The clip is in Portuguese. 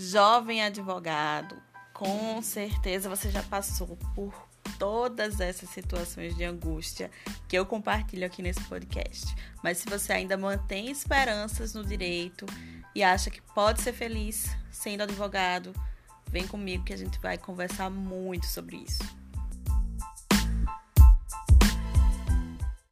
Jovem advogado, com certeza você já passou por todas essas situações de angústia que eu compartilho aqui nesse podcast. Mas se você ainda mantém esperanças no direito e acha que pode ser feliz sendo advogado, vem comigo que a gente vai conversar muito sobre isso.